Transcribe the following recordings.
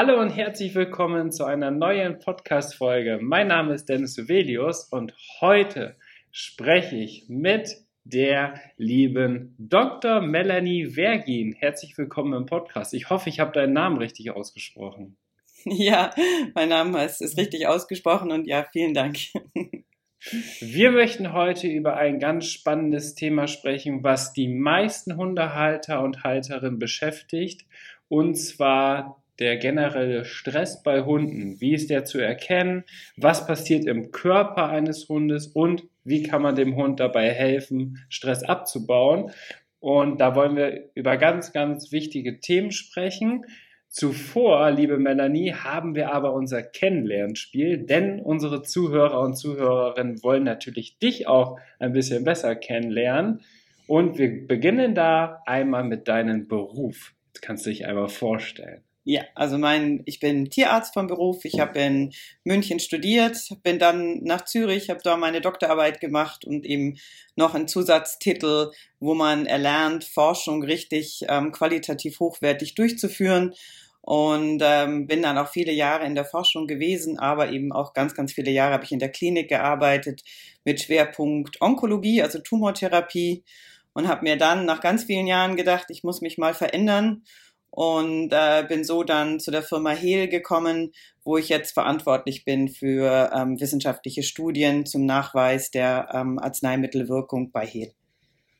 Hallo und herzlich willkommen zu einer neuen Podcast-Folge. Mein Name ist Dennis Uvelius und heute spreche ich mit der lieben Dr. Melanie Vergin. Herzlich willkommen im Podcast. Ich hoffe, ich habe deinen Namen richtig ausgesprochen. Ja, mein Name ist, ist richtig ausgesprochen und ja, vielen Dank. Wir möchten heute über ein ganz spannendes Thema sprechen, was die meisten Hundehalter und Halterinnen beschäftigt, und zwar der generelle Stress bei Hunden. Wie ist der zu erkennen? Was passiert im Körper eines Hundes? Und wie kann man dem Hund dabei helfen, Stress abzubauen? Und da wollen wir über ganz, ganz wichtige Themen sprechen. Zuvor, liebe Melanie, haben wir aber unser Kennenlernspiel, denn unsere Zuhörer und Zuhörerinnen wollen natürlich dich auch ein bisschen besser kennenlernen. Und wir beginnen da einmal mit deinem Beruf. Das kannst du dich einmal vorstellen. Ja, also mein, ich bin Tierarzt vom Beruf. Ich habe in München studiert, bin dann nach Zürich, habe da meine Doktorarbeit gemacht und eben noch einen Zusatztitel, wo man erlernt, Forschung richtig ähm, qualitativ hochwertig durchzuführen. Und ähm, bin dann auch viele Jahre in der Forschung gewesen, aber eben auch ganz, ganz viele Jahre habe ich in der Klinik gearbeitet mit Schwerpunkt Onkologie, also Tumortherapie. Und habe mir dann nach ganz vielen Jahren gedacht, ich muss mich mal verändern und äh, bin so dann zu der Firma Hehl gekommen, wo ich jetzt verantwortlich bin für ähm, wissenschaftliche Studien zum Nachweis der ähm, Arzneimittelwirkung bei Hehl.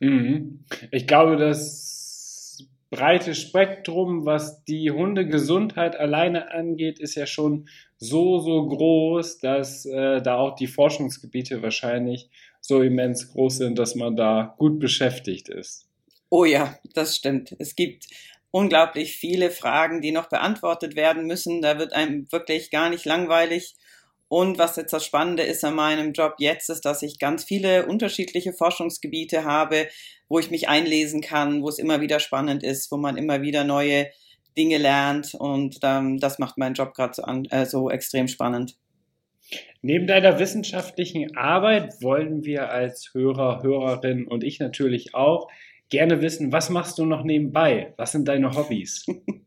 Mhm. Ich glaube, das breite Spektrum, was die Hundegesundheit alleine angeht, ist ja schon so, so groß, dass äh, da auch die Forschungsgebiete wahrscheinlich so immens groß sind, dass man da gut beschäftigt ist. Oh ja, das stimmt. Es gibt unglaublich viele Fragen, die noch beantwortet werden müssen. Da wird einem wirklich gar nicht langweilig. Und was jetzt das Spannende ist an meinem Job jetzt, ist, dass ich ganz viele unterschiedliche Forschungsgebiete habe, wo ich mich einlesen kann, wo es immer wieder spannend ist, wo man immer wieder neue Dinge lernt. Und ähm, das macht meinen Job gerade so, äh, so extrem spannend. Neben deiner wissenschaftlichen Arbeit wollen wir als Hörer, Hörerin und ich natürlich auch gerne wissen, was machst du noch nebenbei? Was sind deine Hobbys?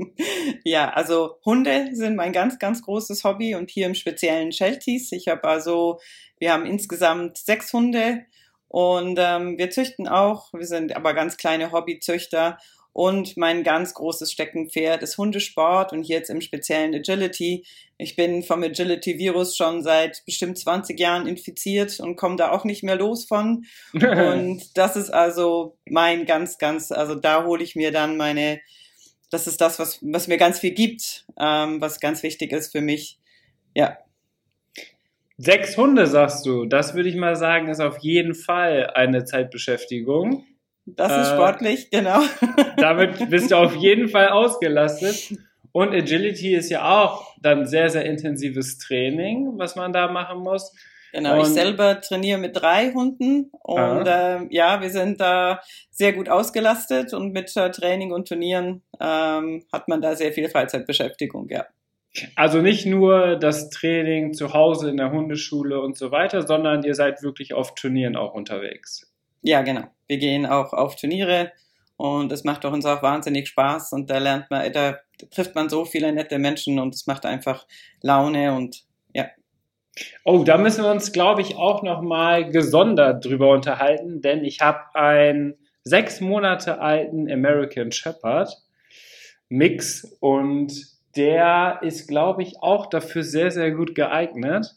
ja, also Hunde sind mein ganz, ganz großes Hobby und hier im speziellen Shelties. Ich habe also, wir haben insgesamt sechs Hunde und ähm, wir züchten auch. Wir sind aber ganz kleine Hobbyzüchter und mein ganz großes Steckenpferd ist Hundesport und jetzt im speziellen Agility. Ich bin vom Agility-Virus schon seit bestimmt 20 Jahren infiziert und komme da auch nicht mehr los von. und das ist also mein ganz, ganz, also da hole ich mir dann meine, das ist das, was, was mir ganz viel gibt, ähm, was ganz wichtig ist für mich. Ja. Sechs Hunde, sagst du. Das würde ich mal sagen, ist auf jeden Fall eine Zeitbeschäftigung. Das ist äh, sportlich, genau. damit bist du auf jeden Fall ausgelastet. Und Agility ist ja auch dann sehr, sehr intensives Training, was man da machen muss. Genau, und ich selber trainiere mit drei Hunden und äh, ja, wir sind da sehr gut ausgelastet und mit äh, Training und Turnieren ähm, hat man da sehr viel Freizeitbeschäftigung, ja. Also nicht nur das Training zu Hause in der Hundeschule und so weiter, sondern ihr seid wirklich auf Turnieren auch unterwegs. Ja, genau. Wir gehen auch auf Turniere und es macht uns auch wahnsinnig Spaß und da lernt man, da trifft man so viele nette Menschen und es macht einfach Laune und ja. Oh, da müssen wir uns, glaube ich, auch nochmal gesondert drüber unterhalten, denn ich habe einen sechs Monate alten American Shepherd Mix und der ist, glaube ich, auch dafür sehr, sehr gut geeignet.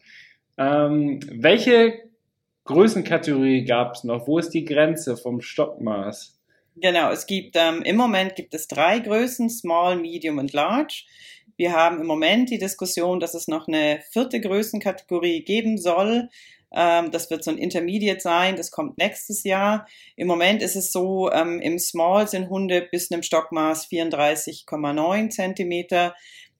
Ähm, welche Größenkategorie gab es noch? Wo ist die Grenze vom Stockmaß? Genau, es gibt ähm, im Moment gibt es drei Größen, Small, Medium und Large. Wir haben im Moment die Diskussion, dass es noch eine vierte Größenkategorie geben soll. Ähm, das wird so ein Intermediate sein, das kommt nächstes Jahr. Im Moment ist es so, ähm, im Small sind Hunde bis einem Stockmaß 34,9 Zentimeter.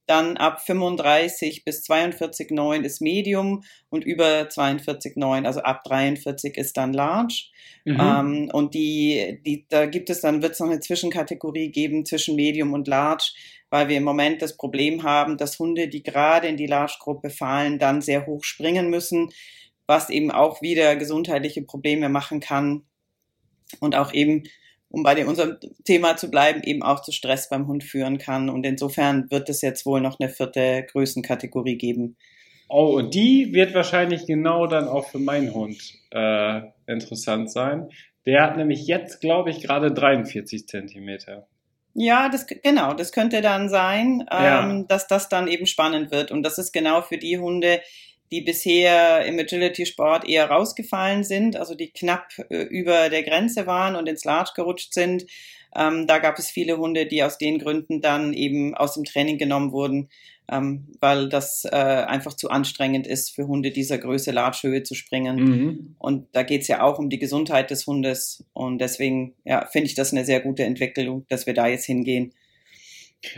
Dann ab 35 bis 42,9 ist Medium und über 42,9, also ab 43 ist dann Large. Mhm. Ähm, und die, die, da gibt es dann, wird es noch eine Zwischenkategorie geben zwischen Medium und Large, weil wir im Moment das Problem haben, dass Hunde, die gerade in die Large-Gruppe fallen, dann sehr hoch springen müssen, was eben auch wieder gesundheitliche Probleme machen kann und auch eben um bei dem, unserem Thema zu bleiben, eben auch zu Stress beim Hund führen kann. Und insofern wird es jetzt wohl noch eine vierte Größenkategorie geben. Oh, und die wird wahrscheinlich genau dann auch für meinen Hund äh, interessant sein. Der hat nämlich jetzt, glaube ich, gerade 43 Zentimeter. Ja, das genau, das könnte dann sein, ja. ähm, dass das dann eben spannend wird. Und das ist genau für die Hunde, die bisher im Agility-Sport eher rausgefallen sind, also die knapp äh, über der Grenze waren und ins Large gerutscht sind. Ähm, da gab es viele Hunde, die aus den Gründen dann eben aus dem Training genommen wurden, ähm, weil das äh, einfach zu anstrengend ist für Hunde dieser Größe Large-Höhe zu springen. Mhm. Und da geht es ja auch um die Gesundheit des Hundes. Und deswegen ja, finde ich das eine sehr gute Entwicklung, dass wir da jetzt hingehen.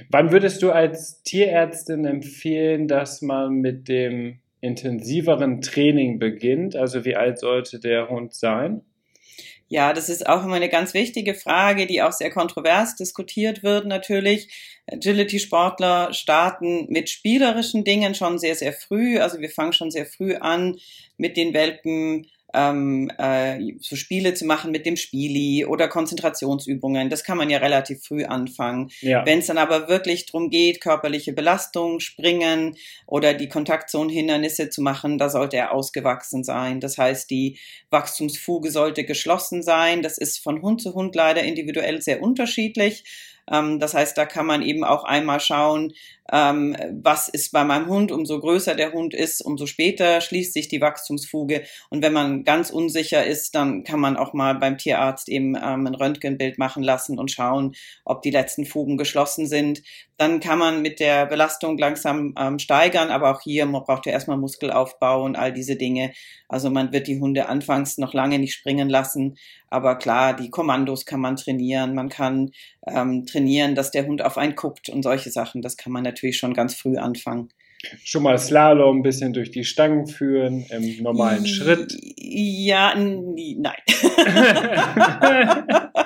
Wann würdest du als Tierärztin empfehlen, dass man mit dem intensiveren Training beginnt? Also wie alt sollte der Hund sein? Ja, das ist auch immer eine ganz wichtige Frage, die auch sehr kontrovers diskutiert wird natürlich. Agility-Sportler starten mit spielerischen Dingen schon sehr, sehr früh. Also wir fangen schon sehr früh an, mit den Welpen ähm, äh, so Spiele zu machen mit dem Spieli oder Konzentrationsübungen. Das kann man ja relativ früh anfangen. Ja. Wenn es dann aber wirklich darum geht, körperliche Belastung, Springen oder die Kontaktzonenhindernisse zu machen, da sollte er ausgewachsen sein. Das heißt, die Wachstumsfuge sollte geschlossen sein. Das ist von Hund zu Hund leider individuell sehr unterschiedlich. Ähm, das heißt, da kann man eben auch einmal schauen, ähm, was ist bei meinem Hund. Umso größer der Hund ist, umso später schließt sich die Wachstumsfuge. Und wenn man ganz unsicher ist, dann kann man auch mal beim Tierarzt eben ähm, ein Röntgenbild machen lassen und schauen, ob die letzten Fugen geschlossen sind. Dann kann man mit der Belastung langsam ähm, steigern, aber auch hier man braucht ja erstmal Muskelaufbau und all diese Dinge. Also man wird die Hunde anfangs noch lange nicht springen lassen, aber klar, die Kommandos kann man trainieren, man kann ähm, trainieren, dass der Hund auf einen guckt und solche Sachen. Das kann man natürlich schon ganz früh anfangen. Schon mal Slalom ein bisschen durch die Stangen führen im normalen Schritt. Ja, nein.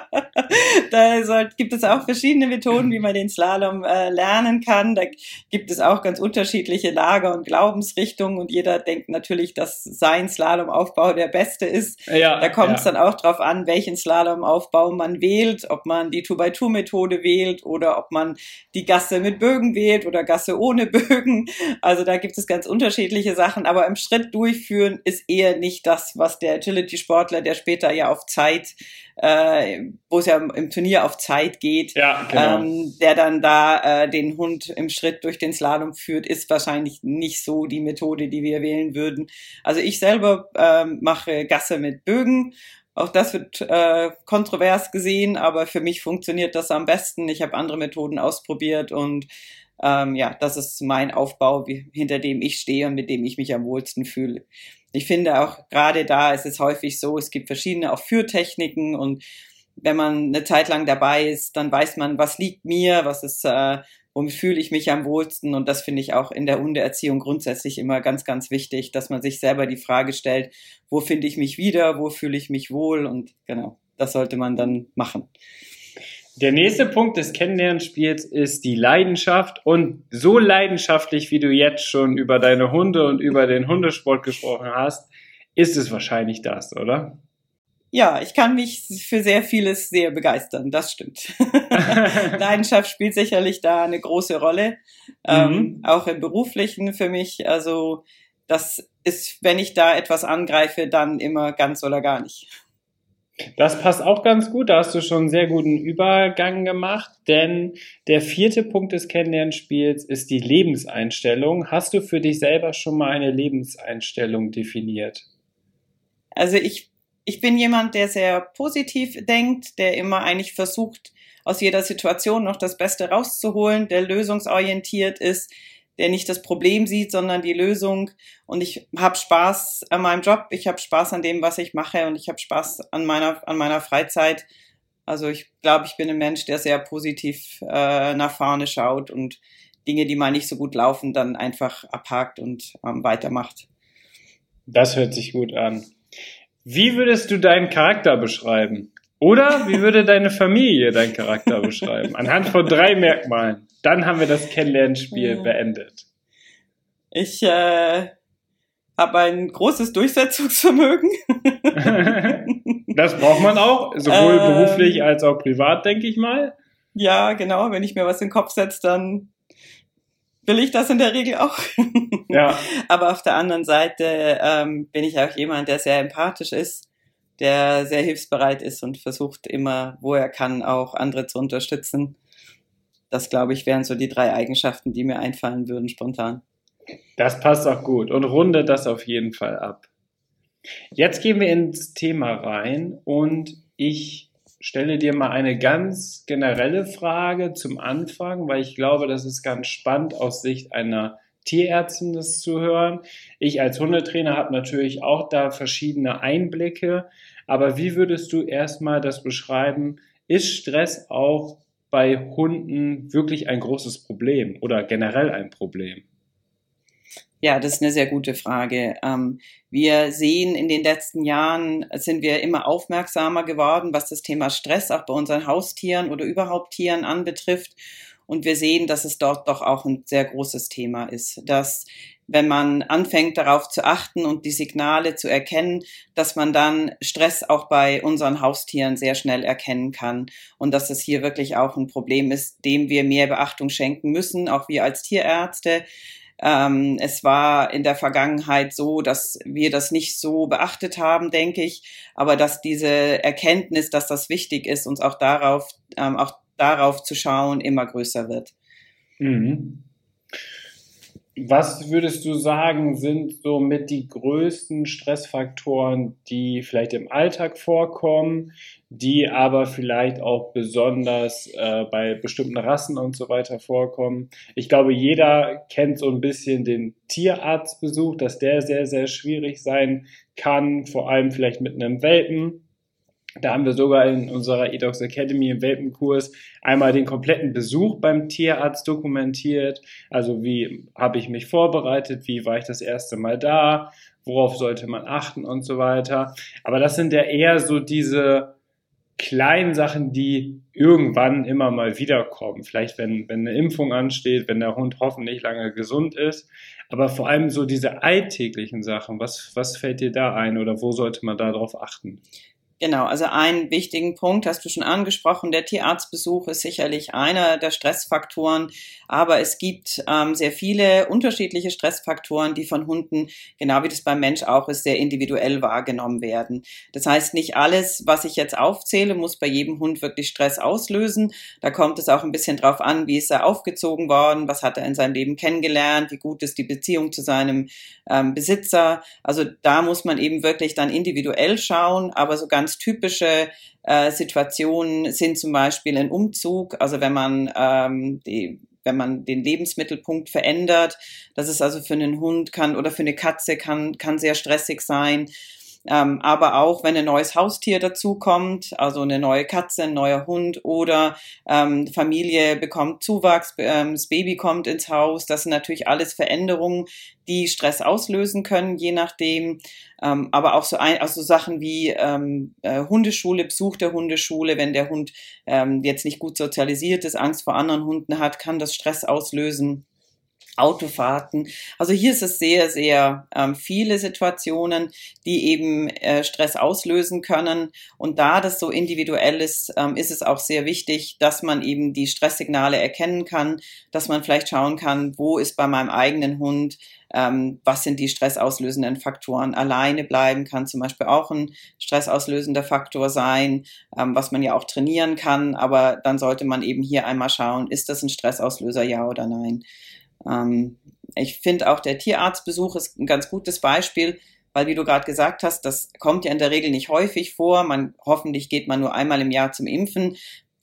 da soll, gibt es auch verschiedene Methoden, wie man den Slalom äh, lernen kann. Da gibt es auch ganz unterschiedliche Lager und Glaubensrichtungen und jeder denkt natürlich, dass sein Slalomaufbau der beste ist. Ja, da kommt es ja. dann auch darauf an, welchen Slalomaufbau man wählt, ob man die Two-by-Two-Methode wählt oder ob man die Gasse mit Bögen wählt oder Gasse ohne Bögen. Also da gibt es ganz unterschiedliche Sachen, aber im Schritt durchführen ist eher nicht das, was der Agility-Sportler, der später ja auf Zeit äh, wo es ja im Turnier auf Zeit geht, ja, genau. ähm, der dann da äh, den Hund im Schritt durch den Slalom führt, ist wahrscheinlich nicht so die Methode, die wir wählen würden. Also ich selber ähm, mache Gasse mit Bögen. Auch das wird äh, kontrovers gesehen, aber für mich funktioniert das am besten. Ich habe andere Methoden ausprobiert und ähm, ja, das ist mein Aufbau, wie, hinter dem ich stehe und mit dem ich mich am wohlsten fühle ich finde auch gerade da ist es häufig so, es gibt verschiedene auch Führtechniken und wenn man eine Zeit lang dabei ist, dann weiß man, was liegt mir, was ist, äh, womit fühle ich mich am wohlsten und das finde ich auch in der Hundeerziehung grundsätzlich immer ganz, ganz wichtig, dass man sich selber die Frage stellt, wo finde ich mich wieder, wo fühle ich mich wohl und genau, das sollte man dann machen. Der nächste Punkt des Kennenlernspiels ist die Leidenschaft. Und so leidenschaftlich, wie du jetzt schon über deine Hunde und über den Hundesport gesprochen hast, ist es wahrscheinlich das, oder? Ja, ich kann mich für sehr vieles sehr begeistern, das stimmt. Leidenschaft spielt sicherlich da eine große Rolle, ähm, mhm. ähm, auch im beruflichen für mich. Also das ist, wenn ich da etwas angreife, dann immer ganz oder gar nicht. Das passt auch ganz gut. Da hast du schon einen sehr guten Übergang gemacht, denn der vierte Punkt des Kennenlernspiels ist die Lebenseinstellung. Hast du für dich selber schon mal eine Lebenseinstellung definiert? Also ich, ich bin jemand, der sehr positiv denkt, der immer eigentlich versucht, aus jeder Situation noch das Beste rauszuholen, der lösungsorientiert ist, der nicht das Problem sieht, sondern die Lösung. Und ich habe Spaß an meinem Job, ich habe Spaß an dem, was ich mache und ich habe Spaß an meiner, an meiner Freizeit. Also ich glaube, ich bin ein Mensch, der sehr positiv äh, nach vorne schaut und Dinge, die mal nicht so gut laufen, dann einfach abhakt und ähm, weitermacht. Das hört sich gut an. Wie würdest du deinen Charakter beschreiben? Oder wie würde deine Familie deinen Charakter beschreiben? Anhand von drei Merkmalen. Dann haben wir das Kennenlernspiel ja. beendet. Ich äh, habe ein großes Durchsetzungsvermögen. das braucht man auch, sowohl ähm, beruflich als auch privat, denke ich mal. Ja, genau. Wenn ich mir was in den Kopf setze, dann will ich das in der Regel auch. ja. Aber auf der anderen Seite ähm, bin ich auch jemand, der sehr empathisch ist, der sehr hilfsbereit ist und versucht immer, wo er kann, auch andere zu unterstützen. Das, glaube ich, wären so die drei Eigenschaften, die mir einfallen würden spontan. Das passt auch gut und rundet das auf jeden Fall ab. Jetzt gehen wir ins Thema rein und ich stelle dir mal eine ganz generelle Frage zum Anfang, weil ich glaube, das ist ganz spannend aus Sicht einer Tierärztin das zu hören. Ich als Hundetrainer habe natürlich auch da verschiedene Einblicke, aber wie würdest du erstmal das beschreiben? Ist Stress auch bei Hunden wirklich ein großes Problem oder generell ein Problem? Ja, das ist eine sehr gute Frage. Ähm, wir sehen in den letzten Jahren, sind wir immer aufmerksamer geworden, was das Thema Stress auch bei unseren Haustieren oder überhaupt Tieren anbetrifft. Und wir sehen, dass es dort doch auch ein sehr großes Thema ist, dass wenn man anfängt darauf zu achten und die Signale zu erkennen, dass man dann Stress auch bei unseren Haustieren sehr schnell erkennen kann und dass es hier wirklich auch ein Problem ist, dem wir mehr Beachtung schenken müssen, auch wir als Tierärzte. Ähm, es war in der Vergangenheit so, dass wir das nicht so beachtet haben, denke ich, aber dass diese Erkenntnis, dass das wichtig ist, uns auch darauf, ähm, auch darauf zu schauen, immer größer wird. Mhm. Was würdest du sagen, sind so mit die größten Stressfaktoren, die vielleicht im Alltag vorkommen, die aber vielleicht auch besonders äh, bei bestimmten Rassen und so weiter vorkommen? Ich glaube, jeder kennt so ein bisschen den Tierarztbesuch, dass der sehr, sehr schwierig sein kann, vor allem vielleicht mit einem Welpen. Da haben wir sogar in unserer Edox Academy im Welpenkurs einmal den kompletten Besuch beim Tierarzt dokumentiert. Also wie habe ich mich vorbereitet, wie war ich das erste Mal da, worauf sollte man achten und so weiter. Aber das sind ja eher so diese kleinen Sachen, die irgendwann immer mal wiederkommen. Vielleicht wenn, wenn eine Impfung ansteht, wenn der Hund hoffentlich lange gesund ist. Aber vor allem so diese alltäglichen Sachen. Was, was fällt dir da ein oder wo sollte man darauf achten? Genau, also einen wichtigen Punkt hast du schon angesprochen. Der Tierarztbesuch ist sicherlich einer der Stressfaktoren, aber es gibt ähm, sehr viele unterschiedliche Stressfaktoren, die von Hunden, genau wie das beim Mensch auch ist, sehr individuell wahrgenommen werden. Das heißt, nicht alles, was ich jetzt aufzähle, muss bei jedem Hund wirklich Stress auslösen. Da kommt es auch ein bisschen drauf an, wie ist er aufgezogen worden, was hat er in seinem Leben kennengelernt, wie gut ist die Beziehung zu seinem ähm, Besitzer. Also da muss man eben wirklich dann individuell schauen, aber so ganz typische äh, Situationen sind zum Beispiel ein Umzug, also wenn man ähm, die wenn man den Lebensmittelpunkt verändert, das ist also für einen Hund kann oder für eine Katze kann, kann sehr stressig sein. Ähm, aber auch wenn ein neues Haustier dazukommt, also eine neue Katze, ein neuer Hund oder ähm, Familie bekommt Zuwachs, ähm, das Baby kommt ins Haus, das sind natürlich alles Veränderungen, die Stress auslösen können, je nachdem. Ähm, aber auch so, ein, also Sachen wie ähm, äh, Hundeschule, Besuch der Hundeschule, wenn der Hund ähm, jetzt nicht gut sozialisiert ist, Angst vor anderen Hunden hat, kann das Stress auslösen. Autofahrten. Also hier ist es sehr, sehr ähm, viele Situationen, die eben äh, Stress auslösen können. Und da das so individuell ist, ähm, ist es auch sehr wichtig, dass man eben die Stresssignale erkennen kann, dass man vielleicht schauen kann, wo ist bei meinem eigenen Hund, ähm, was sind die stressauslösenden Faktoren. Alleine bleiben kann zum Beispiel auch ein stressauslösender Faktor sein, ähm, was man ja auch trainieren kann. Aber dann sollte man eben hier einmal schauen, ist das ein Stressauslöser, ja oder nein. Ähm, ich finde auch der Tierarztbesuch ist ein ganz gutes Beispiel, weil wie du gerade gesagt hast, das kommt ja in der Regel nicht häufig vor. Man hoffentlich geht man nur einmal im Jahr zum Impfen.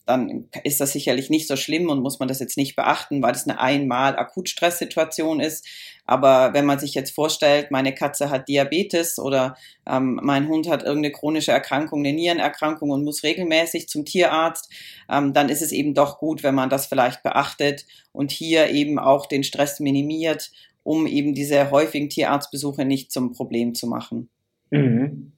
Dann ist das sicherlich nicht so schlimm und muss man das jetzt nicht beachten, weil das eine einmal Akutstresssituation ist. Aber wenn man sich jetzt vorstellt, meine Katze hat Diabetes oder ähm, mein Hund hat irgendeine chronische Erkrankung, eine Nierenerkrankung und muss regelmäßig zum Tierarzt, ähm, dann ist es eben doch gut, wenn man das vielleicht beachtet und hier eben auch den Stress minimiert, um eben diese häufigen Tierarztbesuche nicht zum Problem zu machen. Mhm.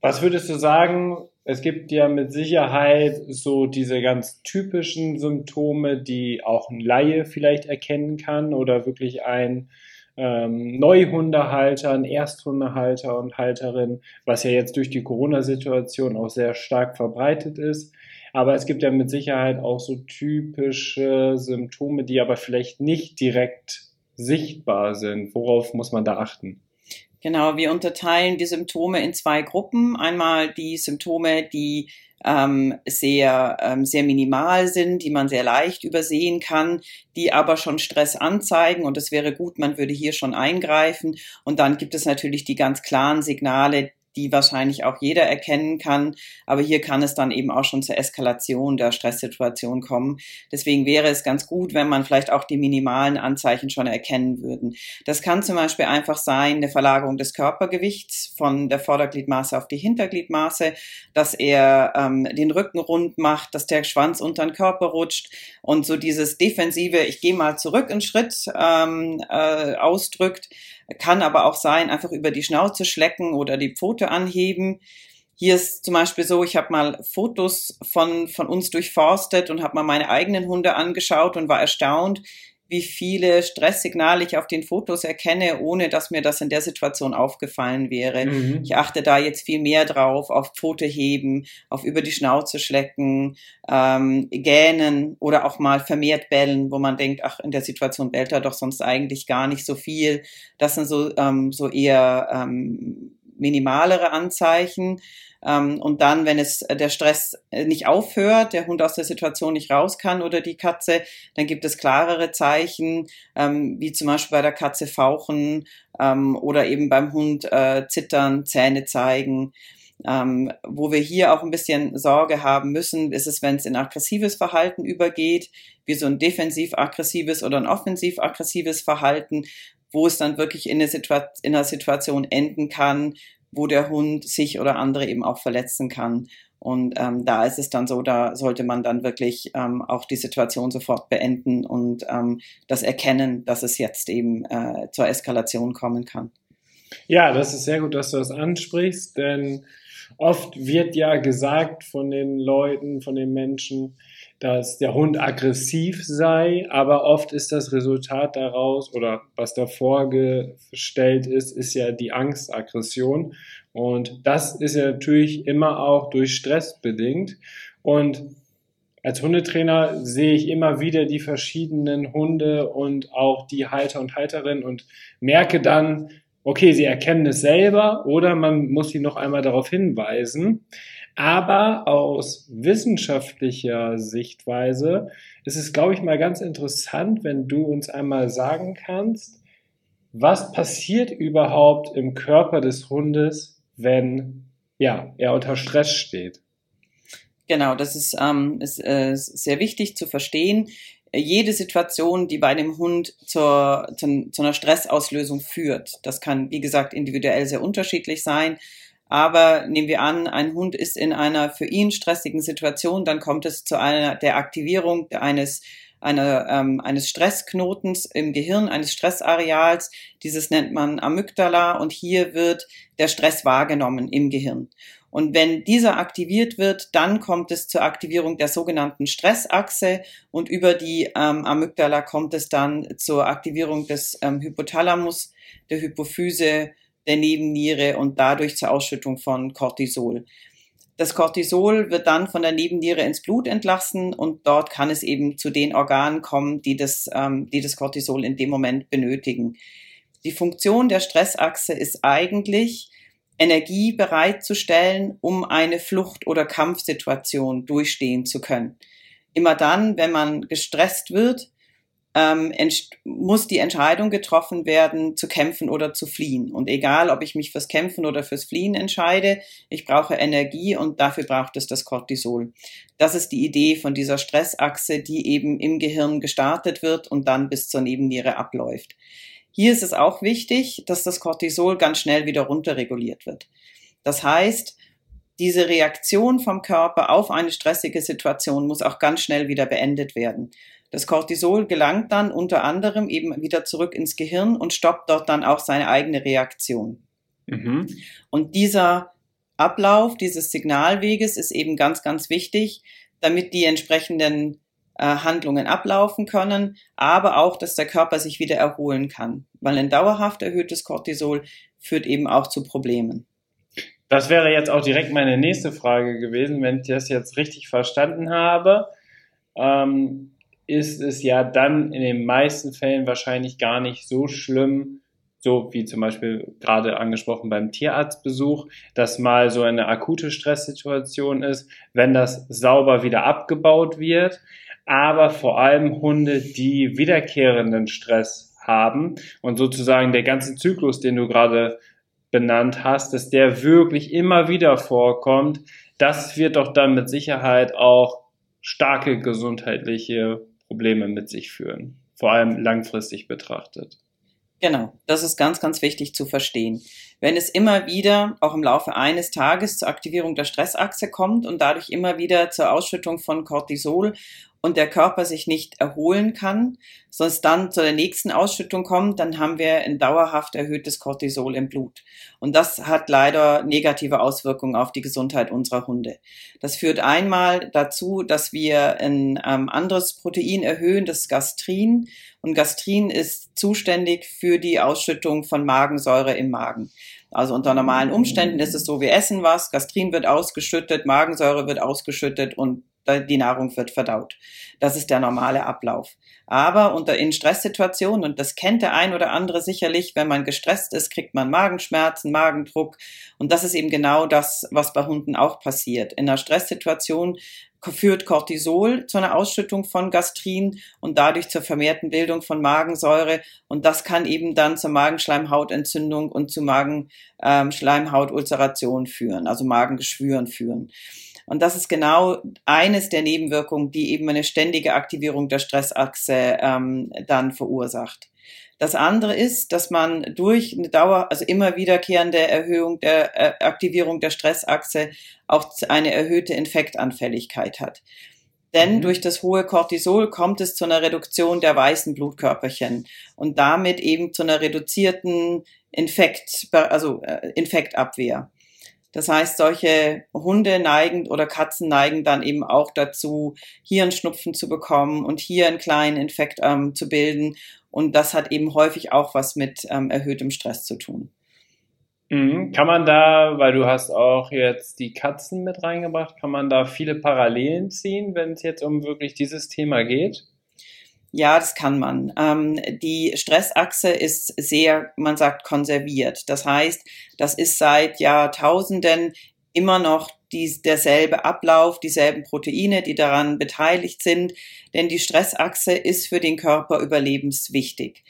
Was würdest du sagen? Es gibt ja mit Sicherheit so diese ganz typischen Symptome, die auch ein Laie vielleicht erkennen kann oder wirklich ein ähm, Neuhundehalter, ein Ersthundehalter und Halterin, was ja jetzt durch die Corona-Situation auch sehr stark verbreitet ist. Aber es gibt ja mit Sicherheit auch so typische Symptome, die aber vielleicht nicht direkt sichtbar sind. Worauf muss man da achten? Genau, wir unterteilen die Symptome in zwei Gruppen. Einmal die Symptome, die ähm, sehr, ähm, sehr minimal sind, die man sehr leicht übersehen kann, die aber schon Stress anzeigen und es wäre gut, man würde hier schon eingreifen. Und dann gibt es natürlich die ganz klaren Signale, die wahrscheinlich auch jeder erkennen kann. Aber hier kann es dann eben auch schon zur Eskalation der Stresssituation kommen. Deswegen wäre es ganz gut, wenn man vielleicht auch die minimalen Anzeichen schon erkennen würden. Das kann zum Beispiel einfach sein, eine Verlagerung des Körpergewichts von der Vordergliedmaße auf die Hintergliedmaße, dass er ähm, den Rücken rund macht, dass der Schwanz unter den Körper rutscht und so dieses defensive, ich gehe mal zurück einen Schritt ähm, äh, ausdrückt. Kann aber auch sein, einfach über die Schnauze schlecken oder die Pfote anheben. Hier ist zum Beispiel so, ich habe mal Fotos von, von uns durchforstet und habe mal meine eigenen Hunde angeschaut und war erstaunt, wie viele Stresssignale ich auf den Fotos erkenne, ohne dass mir das in der Situation aufgefallen wäre. Mhm. Ich achte da jetzt viel mehr drauf, auf Pfote heben, auf über die Schnauze schlecken, ähm, gähnen oder auch mal vermehrt bellen, wo man denkt, ach, in der Situation bellt er doch sonst eigentlich gar nicht so viel. Das sind so, ähm, so eher ähm, minimalere Anzeichen. Ähm, und dann, wenn es äh, der Stress äh, nicht aufhört, der Hund aus der Situation nicht raus kann oder die Katze, dann gibt es klarere Zeichen, ähm, wie zum Beispiel bei der Katze fauchen ähm, oder eben beim Hund äh, zittern, Zähne zeigen. Ähm, wo wir hier auch ein bisschen Sorge haben müssen, ist es, wenn es in aggressives Verhalten übergeht, wie so ein defensiv-aggressives oder ein offensiv-aggressives Verhalten, wo es dann wirklich in, eine in einer Situation enden kann, wo der Hund sich oder andere eben auch verletzen kann. Und ähm, da ist es dann so, da sollte man dann wirklich ähm, auch die Situation sofort beenden und ähm, das erkennen, dass es jetzt eben äh, zur Eskalation kommen kann. Ja, das ist sehr gut, dass du das ansprichst, denn oft wird ja gesagt von den Leuten, von den Menschen, dass der Hund aggressiv sei, aber oft ist das Resultat daraus oder was da vorgestellt ist, ist ja die Angstaggression. Und das ist ja natürlich immer auch durch Stress bedingt. Und als Hundetrainer sehe ich immer wieder die verschiedenen Hunde und auch die Halter und Halterinnen und merke dann, okay, sie erkennen es selber oder man muss sie noch einmal darauf hinweisen. Aber aus wissenschaftlicher Sichtweise ist es, glaube ich, mal ganz interessant, wenn du uns einmal sagen kannst, was passiert überhaupt im Körper des Hundes, wenn ja, er unter Stress steht. Genau, das ist, ähm, ist äh, sehr wichtig zu verstehen. Jede Situation, die bei dem Hund zur, zu, zu einer Stressauslösung führt, das kann, wie gesagt, individuell sehr unterschiedlich sein. Aber nehmen wir an, ein Hund ist in einer für ihn stressigen Situation, dann kommt es zu einer der Aktivierung eines einer, ähm, eines Stressknotens im Gehirn, eines Stressareals. Dieses nennt man Amygdala und hier wird der Stress wahrgenommen im Gehirn. Und wenn dieser aktiviert wird, dann kommt es zur Aktivierung der sogenannten Stressachse und über die ähm, Amygdala kommt es dann zur Aktivierung des ähm, Hypothalamus, der Hypophyse, der Nebenniere und dadurch zur Ausschüttung von Cortisol. Das Cortisol wird dann von der Nebenniere ins Blut entlassen und dort kann es eben zu den Organen kommen, die das, ähm, die das Cortisol in dem Moment benötigen. Die Funktion der Stressachse ist eigentlich, Energie bereitzustellen, um eine Flucht- oder Kampfsituation durchstehen zu können. Immer dann, wenn man gestresst wird, ähm, muss die Entscheidung getroffen werden, zu kämpfen oder zu fliehen. Und egal, ob ich mich fürs Kämpfen oder fürs Fliehen entscheide, ich brauche Energie und dafür braucht es das Cortisol. Das ist die Idee von dieser Stressachse, die eben im Gehirn gestartet wird und dann bis zur Nebenniere abläuft. Hier ist es auch wichtig, dass das Cortisol ganz schnell wieder runterreguliert wird. Das heißt, diese Reaktion vom Körper auf eine stressige Situation muss auch ganz schnell wieder beendet werden. Das Cortisol gelangt dann unter anderem eben wieder zurück ins Gehirn und stoppt dort dann auch seine eigene Reaktion. Mhm. Und dieser Ablauf dieses Signalweges ist eben ganz, ganz wichtig, damit die entsprechenden äh, Handlungen ablaufen können, aber auch, dass der Körper sich wieder erholen kann, weil ein dauerhaft erhöhtes Cortisol führt eben auch zu Problemen. Das wäre jetzt auch direkt meine nächste Frage gewesen, wenn ich das jetzt richtig verstanden habe. Ähm, ist es ja dann in den meisten Fällen wahrscheinlich gar nicht so schlimm, so wie zum Beispiel gerade angesprochen beim Tierarztbesuch, dass mal so eine akute Stresssituation ist, wenn das sauber wieder abgebaut wird. Aber vor allem Hunde, die wiederkehrenden Stress haben und sozusagen der ganze Zyklus, den du gerade benannt hast, dass der wirklich immer wieder vorkommt, das wird doch dann mit Sicherheit auch starke gesundheitliche Probleme mit sich führen, vor allem langfristig betrachtet. Genau, das ist ganz, ganz wichtig zu verstehen. Wenn es immer wieder, auch im Laufe eines Tages, zur Aktivierung der Stressachse kommt und dadurch immer wieder zur Ausschüttung von Cortisol und der Körper sich nicht erholen kann, sonst dann zu der nächsten Ausschüttung kommt, dann haben wir ein dauerhaft erhöhtes Cortisol im Blut. Und das hat leider negative Auswirkungen auf die Gesundheit unserer Hunde. Das führt einmal dazu, dass wir ein ähm, anderes Protein erhöhen, das Gastrin. Und Gastrin ist zuständig für die Ausschüttung von Magensäure im Magen. Also unter normalen Umständen ist es so, wir essen was, Gastrin wird ausgeschüttet, Magensäure wird ausgeschüttet und die Nahrung wird verdaut. Das ist der normale Ablauf. Aber unter in Stresssituationen, und das kennt der ein oder andere sicherlich, wenn man gestresst ist, kriegt man Magenschmerzen, Magendruck. Und das ist eben genau das, was bei Hunden auch passiert. In einer Stresssituation führt Cortisol zu einer Ausschüttung von Gastrin und dadurch zur vermehrten Bildung von Magensäure. Und das kann eben dann zur Magenschleimhautentzündung und zu Magenschleimhautulceration führen, also Magengeschwüren führen. Und das ist genau eines der Nebenwirkungen, die eben eine ständige Aktivierung der Stressachse ähm, dann verursacht. Das andere ist, dass man durch eine Dauer, also immer wiederkehrende Erhöhung der äh, Aktivierung der Stressachse auch eine erhöhte Infektanfälligkeit hat. Denn mhm. durch das hohe Cortisol kommt es zu einer Reduktion der weißen Blutkörperchen und damit eben zu einer reduzierten Infekt, also äh, Infektabwehr. Das heißt, solche Hunde neigen oder Katzen neigen dann eben auch dazu, hier einen Schnupfen zu bekommen und hier einen kleinen Infekt ähm, zu bilden. Und das hat eben häufig auch was mit ähm, erhöhtem Stress zu tun. Mhm. Kann man da, weil du hast auch jetzt die Katzen mit reingebracht, kann man da viele Parallelen ziehen, wenn es jetzt um wirklich dieses Thema geht? Ja, das kann man. Ähm, die Stressachse ist sehr, man sagt, konserviert. Das heißt, das ist seit Jahrtausenden immer noch die, derselbe Ablauf, dieselben Proteine, die daran beteiligt sind, denn die Stressachse ist für den Körper überlebenswichtig.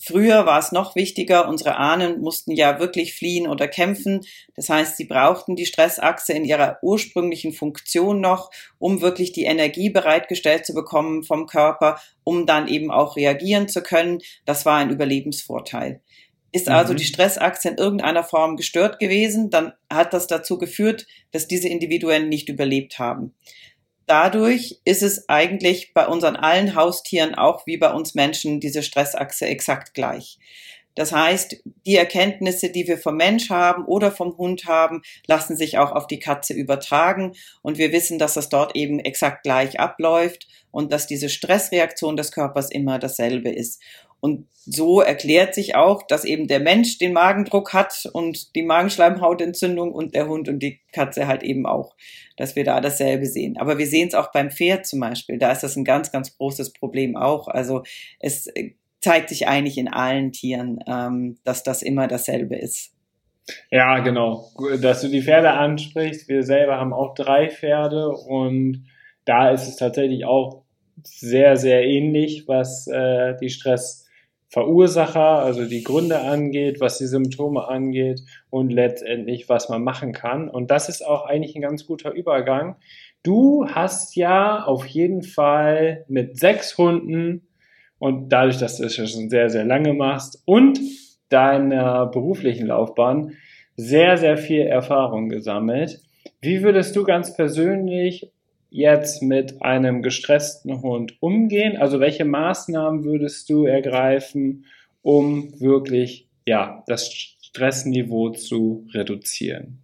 Früher war es noch wichtiger, unsere Ahnen mussten ja wirklich fliehen oder kämpfen. Das heißt, sie brauchten die Stressachse in ihrer ursprünglichen Funktion noch, um wirklich die Energie bereitgestellt zu bekommen vom Körper, um dann eben auch reagieren zu können. Das war ein Überlebensvorteil. Ist also mhm. die Stressachse in irgendeiner Form gestört gewesen, dann hat das dazu geführt, dass diese Individuen nicht überlebt haben dadurch ist es eigentlich bei unseren allen Haustieren auch wie bei uns Menschen diese Stressachse exakt gleich. Das heißt, die Erkenntnisse, die wir vom Mensch haben oder vom Hund haben, lassen sich auch auf die Katze übertragen. Und wir wissen, dass das dort eben exakt gleich abläuft und dass diese Stressreaktion des Körpers immer dasselbe ist. Und so erklärt sich auch, dass eben der Mensch den Magendruck hat und die Magenschleimhautentzündung und der Hund und die Katze halt eben auch dass wir da dasselbe sehen. Aber wir sehen es auch beim Pferd zum Beispiel. Da ist das ein ganz, ganz großes Problem auch. Also es zeigt sich eigentlich in allen Tieren, ähm, dass das immer dasselbe ist. Ja, genau. Dass du die Pferde ansprichst. Wir selber haben auch drei Pferde und da ist es tatsächlich auch sehr, sehr ähnlich, was äh, die Stressverursacher, also die Gründe angeht, was die Symptome angeht und letztendlich, was man machen kann. Und das ist auch eigentlich ein ganz guter Übergang. Du hast ja auf jeden Fall mit sechs Hunden und dadurch, dass du es schon sehr, sehr lange machst und deiner beruflichen Laufbahn sehr, sehr viel Erfahrung gesammelt. Wie würdest du ganz persönlich jetzt mit einem gestressten Hund umgehen? Also welche Maßnahmen würdest du ergreifen, um wirklich ja, das Stressniveau zu reduzieren?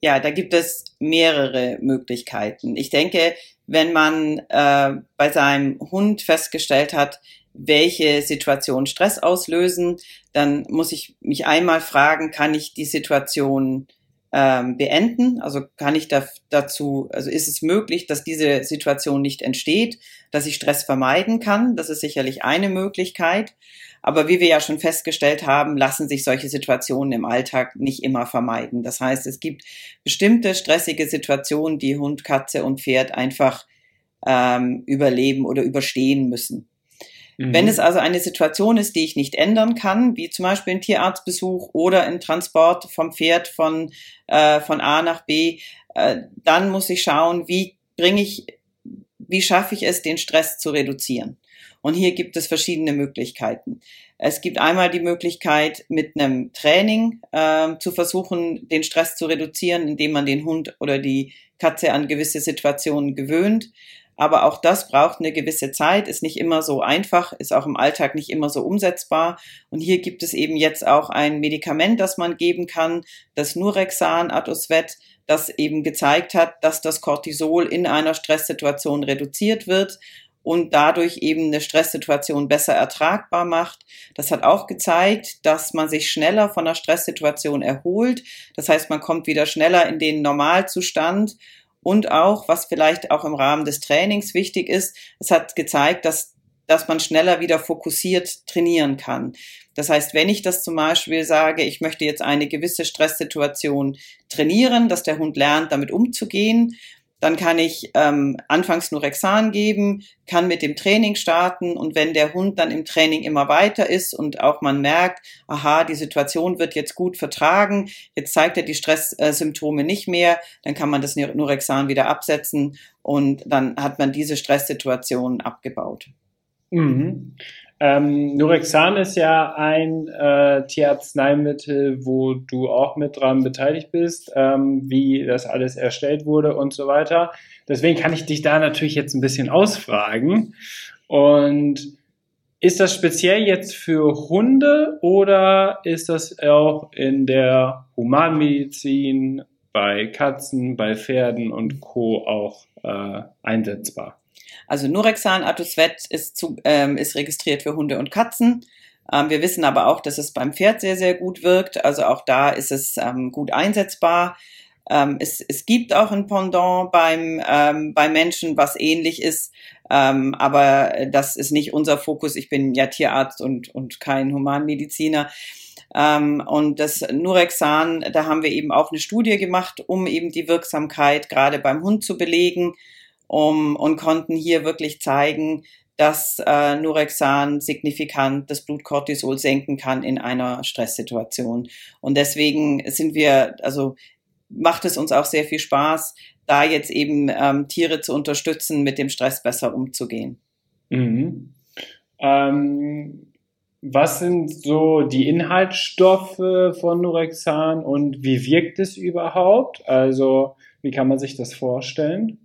Ja, da gibt es mehrere Möglichkeiten. Ich denke, wenn man äh, bei seinem Hund festgestellt hat, welche Situationen Stress auslösen, dann muss ich mich einmal fragen, kann ich die Situation ähm, beenden? Also kann ich da, dazu, also ist es möglich, dass diese Situation nicht entsteht, dass ich Stress vermeiden kann? Das ist sicherlich eine Möglichkeit. Aber wie wir ja schon festgestellt haben, lassen sich solche Situationen im Alltag nicht immer vermeiden. Das heißt, es gibt bestimmte stressige Situationen, die Hund, Katze und Pferd einfach ähm, überleben oder überstehen müssen. Mhm. Wenn es also eine Situation ist, die ich nicht ändern kann, wie zum Beispiel ein Tierarztbesuch oder ein Transport vom Pferd von, äh, von A nach B, äh, dann muss ich schauen, wie bringe ich, wie schaffe ich es, den Stress zu reduzieren. Und hier gibt es verschiedene Möglichkeiten. Es gibt einmal die Möglichkeit, mit einem Training äh, zu versuchen, den Stress zu reduzieren, indem man den Hund oder die Katze an gewisse Situationen gewöhnt. Aber auch das braucht eine gewisse Zeit, ist nicht immer so einfach, ist auch im Alltag nicht immer so umsetzbar. Und hier gibt es eben jetzt auch ein Medikament, das man geben kann, das Nurexan Atosvet, das eben gezeigt hat, dass das Cortisol in einer Stresssituation reduziert wird und dadurch eben eine Stresssituation besser ertragbar macht. Das hat auch gezeigt, dass man sich schneller von einer Stresssituation erholt. Das heißt, man kommt wieder schneller in den Normalzustand und auch, was vielleicht auch im Rahmen des Trainings wichtig ist, es hat gezeigt, dass, dass man schneller wieder fokussiert trainieren kann. Das heißt, wenn ich das zum Beispiel sage, ich möchte jetzt eine gewisse Stresssituation trainieren, dass der Hund lernt, damit umzugehen, dann kann ich ähm, anfangs nur Rexan geben, kann mit dem Training starten und wenn der Hund dann im Training immer weiter ist und auch man merkt, aha, die Situation wird jetzt gut vertragen, jetzt zeigt er die Stresssymptome nicht mehr, dann kann man das Nurexan wieder absetzen und dann hat man diese Stresssituation abgebaut. Mhm. Ähm, Nurexan ist ja ein äh, Tierarzneimittel, wo du auch mit dran beteiligt bist, ähm, wie das alles erstellt wurde und so weiter. Deswegen kann ich dich da natürlich jetzt ein bisschen ausfragen. Und ist das speziell jetzt für Hunde oder ist das auch in der Humanmedizin bei Katzen, bei Pferden und Co. auch äh, einsetzbar? Also Nurexan Atosvet ist, zu, ähm, ist registriert für Hunde und Katzen. Ähm, wir wissen aber auch, dass es beim Pferd sehr, sehr gut wirkt. Also auch da ist es ähm, gut einsetzbar. Ähm, es, es gibt auch ein Pendant beim, ähm, bei Menschen, was ähnlich ist. Ähm, aber das ist nicht unser Fokus. Ich bin ja Tierarzt und, und kein Humanmediziner. Ähm, und das Nurexan, da haben wir eben auch eine Studie gemacht, um eben die Wirksamkeit gerade beim Hund zu belegen um, und konnten hier wirklich zeigen, dass äh, Nurexan signifikant das Blutkortisol senken kann in einer Stresssituation. Und deswegen sind wir, also macht es uns auch sehr viel Spaß, da jetzt eben ähm, Tiere zu unterstützen, mit dem Stress besser umzugehen. Mhm. Ähm, was sind so die Inhaltsstoffe von Nurexan und wie wirkt es überhaupt? Also wie kann man sich das vorstellen?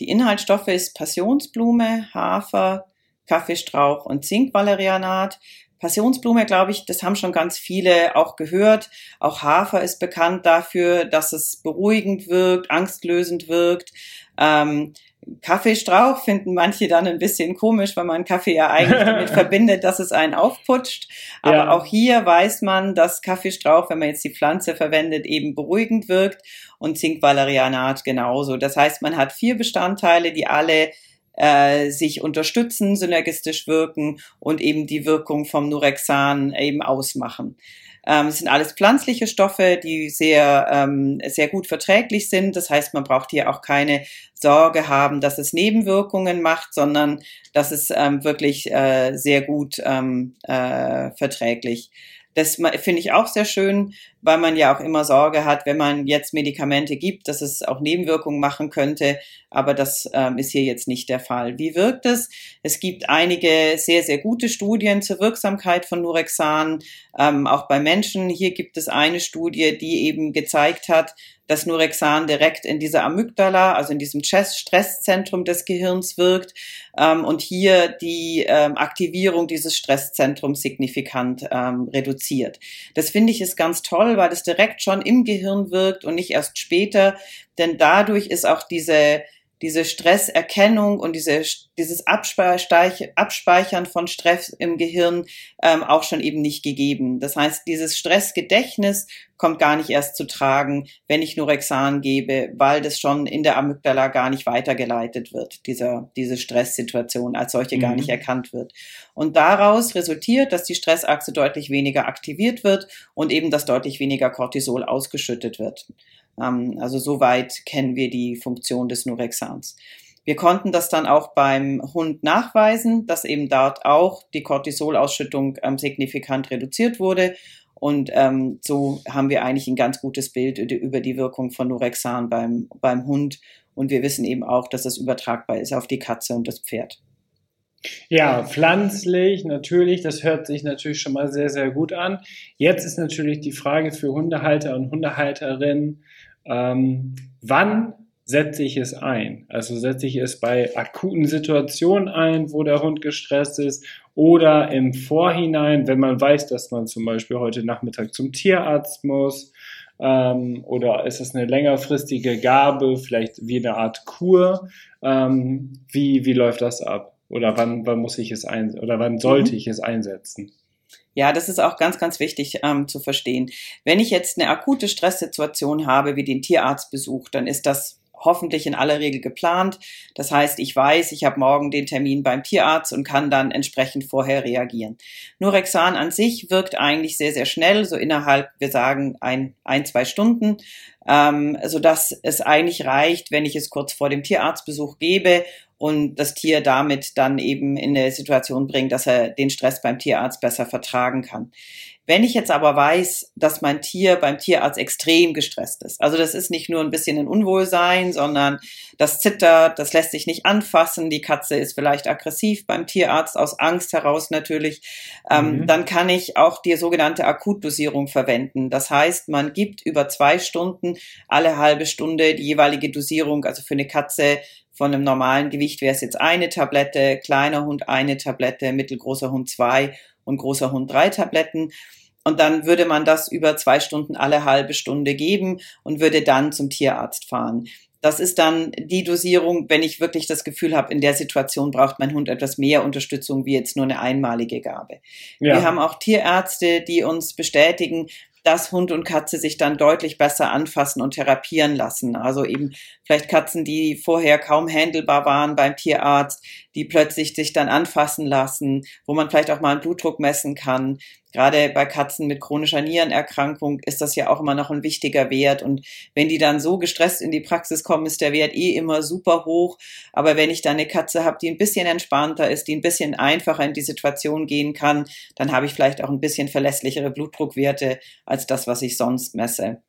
Die Inhaltsstoffe ist Passionsblume, Hafer, Kaffeestrauch und Zinkvalerianat. Passionsblume, glaube ich, das haben schon ganz viele auch gehört. Auch Hafer ist bekannt dafür, dass es beruhigend wirkt, angstlösend wirkt. Ähm, Kaffeestrauch finden manche dann ein bisschen komisch, weil man Kaffee ja eigentlich damit verbindet, dass es einen aufputscht. Aber ja. auch hier weiß man, dass Kaffeestrauch, wenn man jetzt die Pflanze verwendet, eben beruhigend wirkt und Zinkvalerianat genauso. Das heißt, man hat vier Bestandteile, die alle äh, sich unterstützen, synergistisch wirken und eben die Wirkung vom Nurexan eben ausmachen. Ähm, es sind alles pflanzliche Stoffe, die sehr, ähm, sehr gut verträglich sind. Das heißt, man braucht hier auch keine Sorge haben, dass es Nebenwirkungen macht, sondern dass es ähm, wirklich äh, sehr gut ähm, äh, verträglich das finde ich auch sehr schön, weil man ja auch immer Sorge hat, wenn man jetzt Medikamente gibt, dass es auch Nebenwirkungen machen könnte. Aber das ähm, ist hier jetzt nicht der Fall. Wie wirkt es? Es gibt einige sehr, sehr gute Studien zur Wirksamkeit von Nurexan, ähm, auch bei Menschen. Hier gibt es eine Studie, die eben gezeigt hat, dass Nurexan direkt in dieser Amygdala, also in diesem Stresszentrum des Gehirns wirkt ähm, und hier die ähm, Aktivierung dieses Stresszentrums signifikant ähm, reduziert. Das finde ich ist ganz toll, weil es direkt schon im Gehirn wirkt und nicht erst später, denn dadurch ist auch diese diese Stresserkennung und diese, dieses Abspeichern von Stress im Gehirn ähm, auch schon eben nicht gegeben. Das heißt, dieses Stressgedächtnis kommt gar nicht erst zu tragen, wenn ich Norexan gebe, weil das schon in der Amygdala gar nicht weitergeleitet wird, dieser, diese Stresssituation als solche mhm. gar nicht mhm. erkannt wird. Und daraus resultiert, dass die Stressachse deutlich weniger aktiviert wird und eben, dass deutlich weniger Cortisol ausgeschüttet wird. Ähm, also soweit kennen wir die Funktion des Nurexans. Wir konnten das dann auch beim Hund nachweisen, dass eben dort auch die Cortisolausschüttung ähm, signifikant reduziert wurde. Und ähm, so haben wir eigentlich ein ganz gutes Bild über die Wirkung von Nurexan beim, beim Hund. Und wir wissen eben auch, dass es übertragbar ist auf die Katze und das Pferd. Ja, pflanzlich, natürlich, das hört sich natürlich schon mal sehr, sehr gut an. Jetzt ist natürlich die Frage für Hundehalter und Hundehalterinnen, ähm, wann setze ich es ein? Also setze ich es bei akuten Situationen ein, wo der Hund gestresst ist oder im Vorhinein, wenn man weiß, dass man zum Beispiel heute Nachmittag zum Tierarzt muss ähm, oder ist es eine längerfristige Gabe, vielleicht wie eine Art Kur? Ähm, wie, wie läuft das ab? Oder wann, wann muss ich es ein oder wann sollte mhm. ich es einsetzen? Ja, das ist auch ganz, ganz wichtig ähm, zu verstehen. Wenn ich jetzt eine akute Stresssituation habe, wie den Tierarztbesuch, dann ist das hoffentlich in aller Regel geplant. Das heißt, ich weiß, ich habe morgen den Termin beim Tierarzt und kann dann entsprechend vorher reagieren. Nurexan an sich wirkt eigentlich sehr, sehr schnell, so innerhalb, wir sagen, ein, ein zwei Stunden, ähm, so dass es eigentlich reicht, wenn ich es kurz vor dem Tierarztbesuch gebe und das Tier damit dann eben in eine Situation bringt, dass er den Stress beim Tierarzt besser vertragen kann. Wenn ich jetzt aber weiß, dass mein Tier beim Tierarzt extrem gestresst ist, also das ist nicht nur ein bisschen ein Unwohlsein, sondern das zittert, das lässt sich nicht anfassen, die Katze ist vielleicht aggressiv beim Tierarzt aus Angst heraus natürlich, ähm, mhm. dann kann ich auch die sogenannte Akutdosierung verwenden. Das heißt, man gibt über zwei Stunden alle halbe Stunde die jeweilige Dosierung, also für eine Katze von einem normalen Gewicht wäre es jetzt eine Tablette, kleiner Hund eine Tablette, mittelgroßer Hund zwei und großer Hund drei Tabletten. Und dann würde man das über zwei Stunden alle halbe Stunde geben und würde dann zum Tierarzt fahren. Das ist dann die Dosierung, wenn ich wirklich das Gefühl habe, in der Situation braucht mein Hund etwas mehr Unterstützung wie jetzt nur eine einmalige Gabe. Ja. Wir haben auch Tierärzte, die uns bestätigen, dass Hund und Katze sich dann deutlich besser anfassen und therapieren lassen. Also eben vielleicht Katzen, die vorher kaum handelbar waren beim Tierarzt, die plötzlich sich dann anfassen lassen, wo man vielleicht auch mal einen Blutdruck messen kann. Gerade bei Katzen mit chronischer Nierenerkrankung ist das ja auch immer noch ein wichtiger Wert. Und wenn die dann so gestresst in die Praxis kommen, ist der Wert eh immer super hoch. Aber wenn ich dann eine Katze habe, die ein bisschen entspannter ist, die ein bisschen einfacher in die Situation gehen kann, dann habe ich vielleicht auch ein bisschen verlässlichere Blutdruckwerte als das, was ich sonst messe.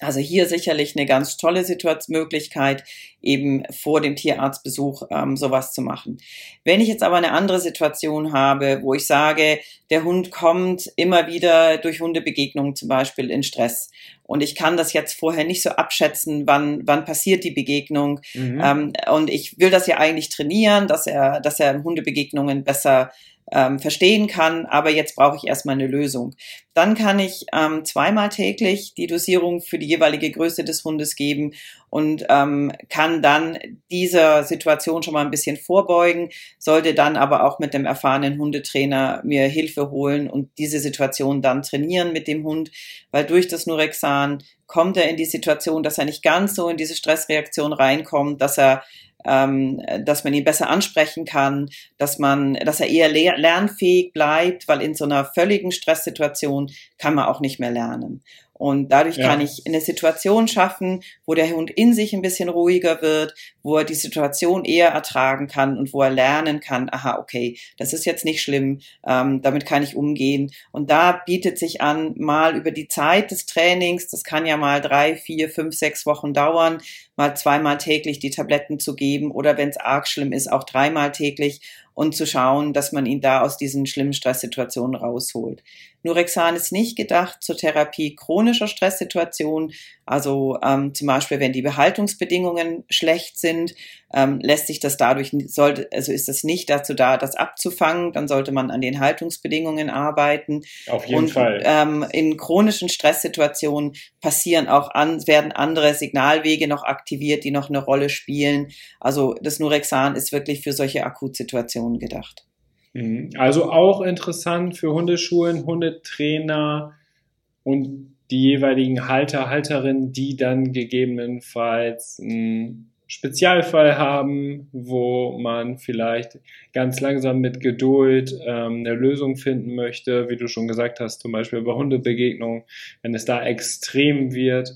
Also hier sicherlich eine ganz tolle Situationsmöglichkeit, eben vor dem Tierarztbesuch ähm, sowas zu machen. Wenn ich jetzt aber eine andere Situation habe, wo ich sage, der Hund kommt immer wieder durch Hundebegegnungen zum Beispiel in Stress und ich kann das jetzt vorher nicht so abschätzen, wann, wann passiert die Begegnung mhm. ähm, und ich will das ja eigentlich trainieren, dass er, dass er Hundebegegnungen besser ähm, verstehen kann, aber jetzt brauche ich erstmal eine Lösung. Dann kann ich ähm, zweimal täglich die Dosierung für die jeweilige Größe des Hundes geben und ähm, kann dann dieser Situation schon mal ein bisschen vorbeugen, sollte dann aber auch mit dem erfahrenen Hundetrainer mir Hilfe holen und diese Situation dann trainieren mit dem Hund, weil durch das Nurexan kommt er in die Situation, dass er nicht ganz so in diese Stressreaktion reinkommt, dass er ähm, dass man ihn besser ansprechen kann, dass man, dass er eher lernfähig bleibt, weil in so einer völligen Stresssituation kann man auch nicht mehr lernen. Und dadurch ja. kann ich eine Situation schaffen, wo der Hund in sich ein bisschen ruhiger wird, wo er die Situation eher ertragen kann und wo er lernen kann, aha, okay, das ist jetzt nicht schlimm, ähm, damit kann ich umgehen. Und da bietet sich an, mal über die Zeit des Trainings, das kann ja mal drei, vier, fünf, sechs Wochen dauern, mal zweimal täglich die Tabletten zu geben oder wenn es arg schlimm ist, auch dreimal täglich und zu schauen, dass man ihn da aus diesen schlimmen Stresssituationen rausholt. Nurexan ist nicht gedacht zur Therapie chronischer Stresssituationen, also ähm, zum Beispiel, wenn die Behaltungsbedingungen schlecht sind, ähm, lässt sich das dadurch, sollte, also ist das nicht dazu da, das abzufangen, dann sollte man an den Haltungsbedingungen arbeiten. Auf jeden Und, Fall. Ähm, in chronischen Stresssituationen passieren auch an, werden andere Signalwege noch aktiviert, die noch eine Rolle spielen. Also das Nurexan ist wirklich für solche Akutsituationen gedacht. Mhm. Also auch interessant für Hundeschulen, Hundetrainer und die jeweiligen Halter, Halterinnen, die dann gegebenenfalls einen Spezialfall haben, wo man vielleicht ganz langsam mit Geduld ähm, eine Lösung finden möchte, wie du schon gesagt hast, zum Beispiel bei Hundebegegnungen, wenn es da extrem wird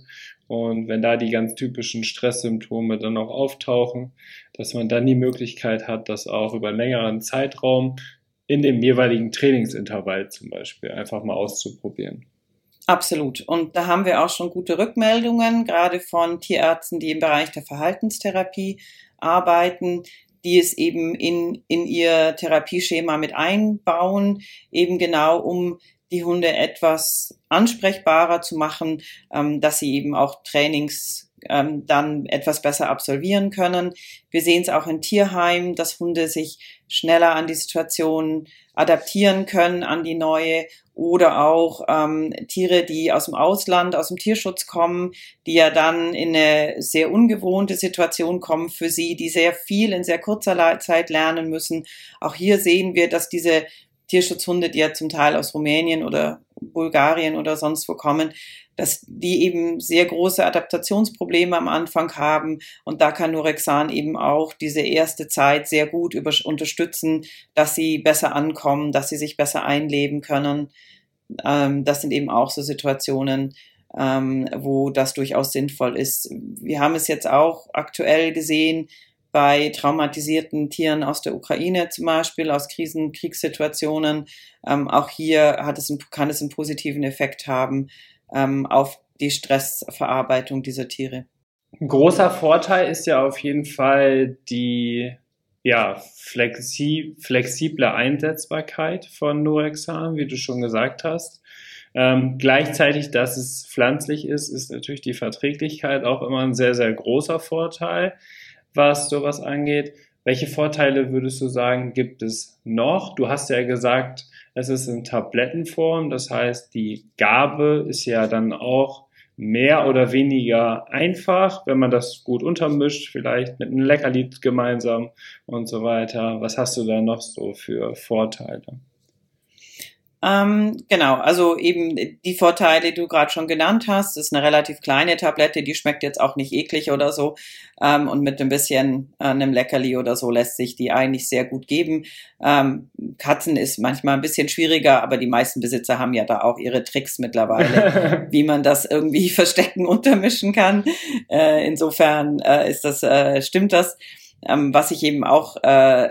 und wenn da die ganz typischen Stresssymptome dann auch auftauchen, dass man dann die Möglichkeit hat, das auch über einen längeren Zeitraum in dem jeweiligen Trainingsintervall zum Beispiel einfach mal auszuprobieren. Absolut. Und da haben wir auch schon gute Rückmeldungen, gerade von Tierärzten, die im Bereich der Verhaltenstherapie arbeiten, die es eben in, in ihr Therapieschema mit einbauen, eben genau um die Hunde etwas ansprechbarer zu machen, ähm, dass sie eben auch Trainings ähm, dann etwas besser absolvieren können. Wir sehen es auch in Tierheimen, dass Hunde sich schneller an die Situation adaptieren können, an die neue oder auch ähm, Tiere, die aus dem Ausland, aus dem Tierschutz kommen, die ja dann in eine sehr ungewohnte Situation kommen für sie, die sehr viel in sehr kurzer Zeit lernen müssen. Auch hier sehen wir, dass diese Tierschutzhunde, die ja zum Teil aus Rumänien oder Bulgarien oder sonst wo kommen, dass die eben sehr große Adaptationsprobleme am Anfang haben. Und da kann Nurexan eben auch diese erste Zeit sehr gut über, unterstützen, dass sie besser ankommen, dass sie sich besser einleben können. Ähm, das sind eben auch so Situationen, ähm, wo das durchaus sinnvoll ist. Wir haben es jetzt auch aktuell gesehen, bei traumatisierten Tieren aus der Ukraine zum Beispiel, aus Krisen, Kriegssituationen. Ähm, auch hier hat es einen, kann es einen positiven Effekt haben ähm, auf die Stressverarbeitung dieser Tiere. Ein großer Vorteil ist ja auf jeden Fall die ja, flexi flexible Einsetzbarkeit von Norexan, wie du schon gesagt hast. Ähm, gleichzeitig, dass es pflanzlich ist, ist natürlich die Verträglichkeit auch immer ein sehr, sehr großer Vorteil was sowas angeht. Welche Vorteile würdest du sagen, gibt es noch? Du hast ja gesagt, es ist in Tablettenform, das heißt, die Gabe ist ja dann auch mehr oder weniger einfach, wenn man das gut untermischt, vielleicht mit einem Leckerlied gemeinsam und so weiter. Was hast du da noch so für Vorteile? Ähm, genau, also eben die Vorteile, die du gerade schon genannt hast, das ist eine relativ kleine Tablette, die schmeckt jetzt auch nicht eklig oder so. Ähm, und mit ein bisschen äh, einem Leckerli oder so lässt sich die eigentlich sehr gut geben. Ähm, Katzen ist manchmal ein bisschen schwieriger, aber die meisten Besitzer haben ja da auch ihre Tricks mittlerweile, wie man das irgendwie verstecken, untermischen kann. Äh, insofern äh, ist das, äh, stimmt das. Ähm, was ich eben auch äh,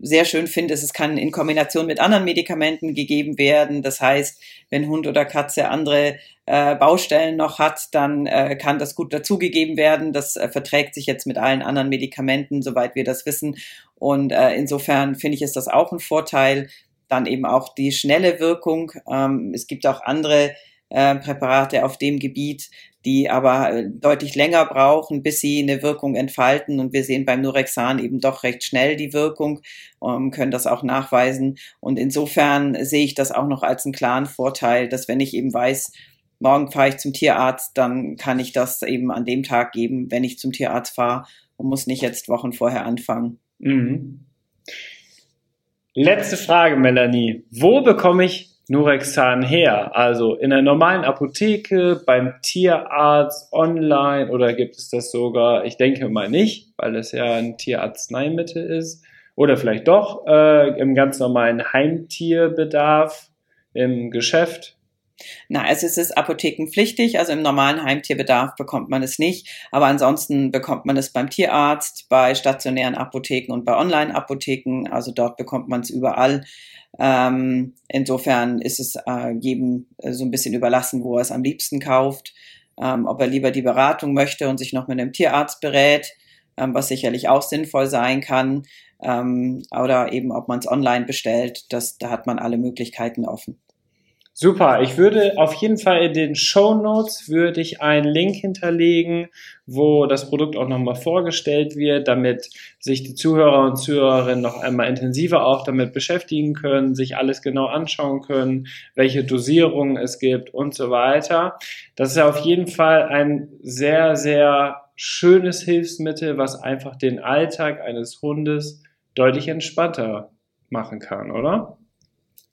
sehr schön finde, ist, es kann in Kombination mit anderen Medikamenten gegeben werden. Das heißt, wenn Hund oder Katze andere äh, Baustellen noch hat, dann äh, kann das gut dazugegeben werden. Das äh, verträgt sich jetzt mit allen anderen Medikamenten, soweit wir das wissen. Und äh, insofern finde ich, ist das auch ein Vorteil. Dann eben auch die schnelle Wirkung. Ähm, es gibt auch andere äh, Präparate auf dem Gebiet, die aber äh, deutlich länger brauchen, bis sie eine Wirkung entfalten. Und wir sehen beim Nurexan eben doch recht schnell die Wirkung, ähm, können das auch nachweisen. Und insofern sehe ich das auch noch als einen klaren Vorteil, dass wenn ich eben weiß, morgen fahre ich zum Tierarzt, dann kann ich das eben an dem Tag geben, wenn ich zum Tierarzt fahre und muss nicht jetzt Wochen vorher anfangen. Mhm. Letzte Frage, Melanie. Wo bekomme ich Nurexan her? Also in der normalen Apotheke, beim Tierarzt, online oder gibt es das sogar? Ich denke mal nicht, weil es ja ein Tierarzneimittel ist. Oder vielleicht doch äh, im ganz normalen Heimtierbedarf im Geschäft. Na, es ist apothekenpflichtig, also im normalen Heimtierbedarf bekommt man es nicht, aber ansonsten bekommt man es beim Tierarzt, bei stationären Apotheken und bei Online-Apotheken, also dort bekommt man es überall. Ähm, insofern ist es äh, jedem äh, so ein bisschen überlassen, wo er es am liebsten kauft, ähm, ob er lieber die Beratung möchte und sich noch mit einem Tierarzt berät, ähm, was sicherlich auch sinnvoll sein kann, ähm, oder eben ob man es online bestellt, das, da hat man alle Möglichkeiten offen. Super, ich würde auf jeden Fall in den Show Notes würde ich einen Link hinterlegen, wo das Produkt auch nochmal vorgestellt wird, damit sich die Zuhörer und Zuhörerinnen noch einmal intensiver auch damit beschäftigen können, sich alles genau anschauen können, welche Dosierungen es gibt und so weiter. Das ist auf jeden Fall ein sehr, sehr schönes Hilfsmittel, was einfach den Alltag eines Hundes deutlich entspannter machen kann, oder?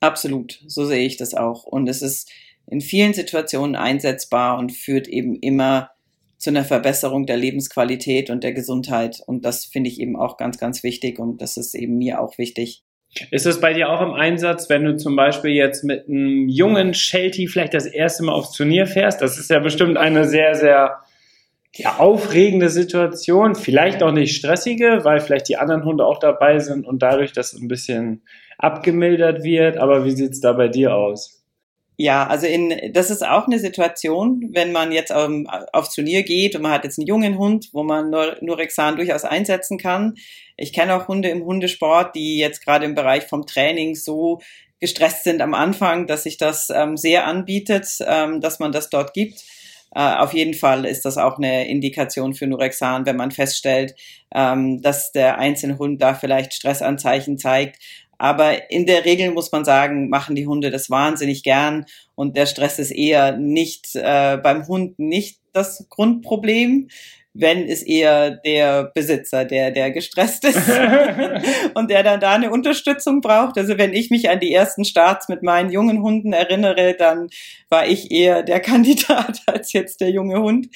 Absolut, so sehe ich das auch. Und es ist in vielen Situationen einsetzbar und führt eben immer zu einer Verbesserung der Lebensqualität und der Gesundheit. Und das finde ich eben auch ganz, ganz wichtig und das ist eben mir auch wichtig. Ist es bei dir auch im Einsatz, wenn du zum Beispiel jetzt mit einem jungen Sheltie vielleicht das erste Mal aufs Turnier fährst? Das ist ja bestimmt eine sehr, sehr ja, aufregende Situation, vielleicht auch nicht stressige, weil vielleicht die anderen Hunde auch dabei sind und dadurch das ein bisschen abgemildert wird. Aber wie sieht's da bei dir aus? Ja, also in, das ist auch eine Situation, wenn man jetzt um, aufs Turnier geht und man hat jetzt einen jungen Hund, wo man nur, Nurexan durchaus einsetzen kann. Ich kenne auch Hunde im Hundesport, die jetzt gerade im Bereich vom Training so gestresst sind am Anfang, dass sich das ähm, sehr anbietet, ähm, dass man das dort gibt. Äh, auf jeden Fall ist das auch eine Indikation für Nurexan, wenn man feststellt, ähm, dass der einzelne Hund da vielleicht Stressanzeichen zeigt. Aber in der Regel muss man sagen, machen die Hunde das wahnsinnig gern und der Stress ist eher nicht äh, beim Hund nicht das Grundproblem, wenn ist eher der Besitzer, der, der gestresst ist und der dann da eine Unterstützung braucht. Also wenn ich mich an die ersten Starts mit meinen jungen Hunden erinnere, dann war ich eher der Kandidat als jetzt der junge Hund.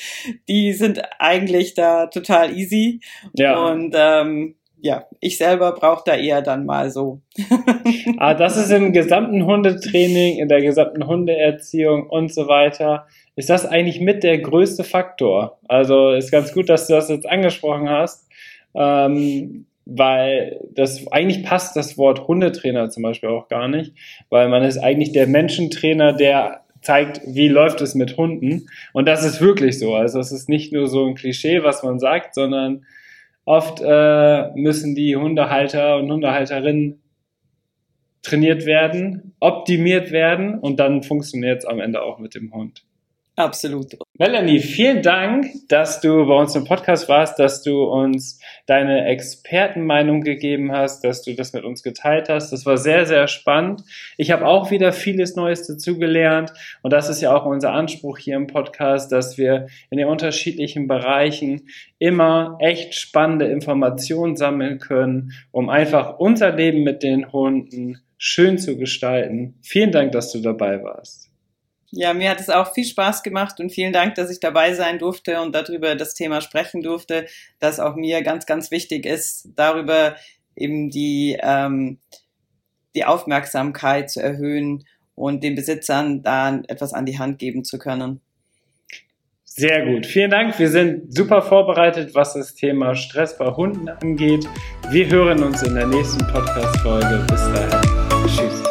Die sind eigentlich da total easy. Ja. Und ähm, ja, ich selber brauche da eher dann mal so. ah, das ist im gesamten Hundetraining, in der gesamten Hundeerziehung und so weiter, ist das eigentlich mit der größte Faktor. Also ist ganz gut, dass du das jetzt angesprochen hast, ähm, weil das eigentlich passt das Wort Hundetrainer zum Beispiel auch gar nicht, weil man ist eigentlich der Menschentrainer, der zeigt, wie läuft es mit Hunden. Und das ist wirklich so. Also es ist nicht nur so ein Klischee, was man sagt, sondern Oft äh, müssen die Hundehalter und Hundehalterinnen trainiert werden, optimiert werden und dann funktioniert es am Ende auch mit dem Hund. Absolut. Melanie, vielen Dank, dass du bei uns im Podcast warst, dass du uns deine Expertenmeinung gegeben hast, dass du das mit uns geteilt hast. Das war sehr, sehr spannend. Ich habe auch wieder vieles Neues dazugelernt und das ist ja auch unser Anspruch hier im Podcast, dass wir in den unterschiedlichen Bereichen immer echt spannende Informationen sammeln können, um einfach unser Leben mit den Hunden schön zu gestalten. Vielen Dank, dass du dabei warst. Ja, mir hat es auch viel Spaß gemacht und vielen Dank, dass ich dabei sein durfte und darüber das Thema sprechen durfte, das auch mir ganz, ganz wichtig ist, darüber eben die, ähm, die Aufmerksamkeit zu erhöhen und den Besitzern da etwas an die Hand geben zu können. Sehr gut. Vielen Dank. Wir sind super vorbereitet, was das Thema Stress bei Hunden angeht. Wir hören uns in der nächsten Podcast-Folge. Bis dahin. Tschüss.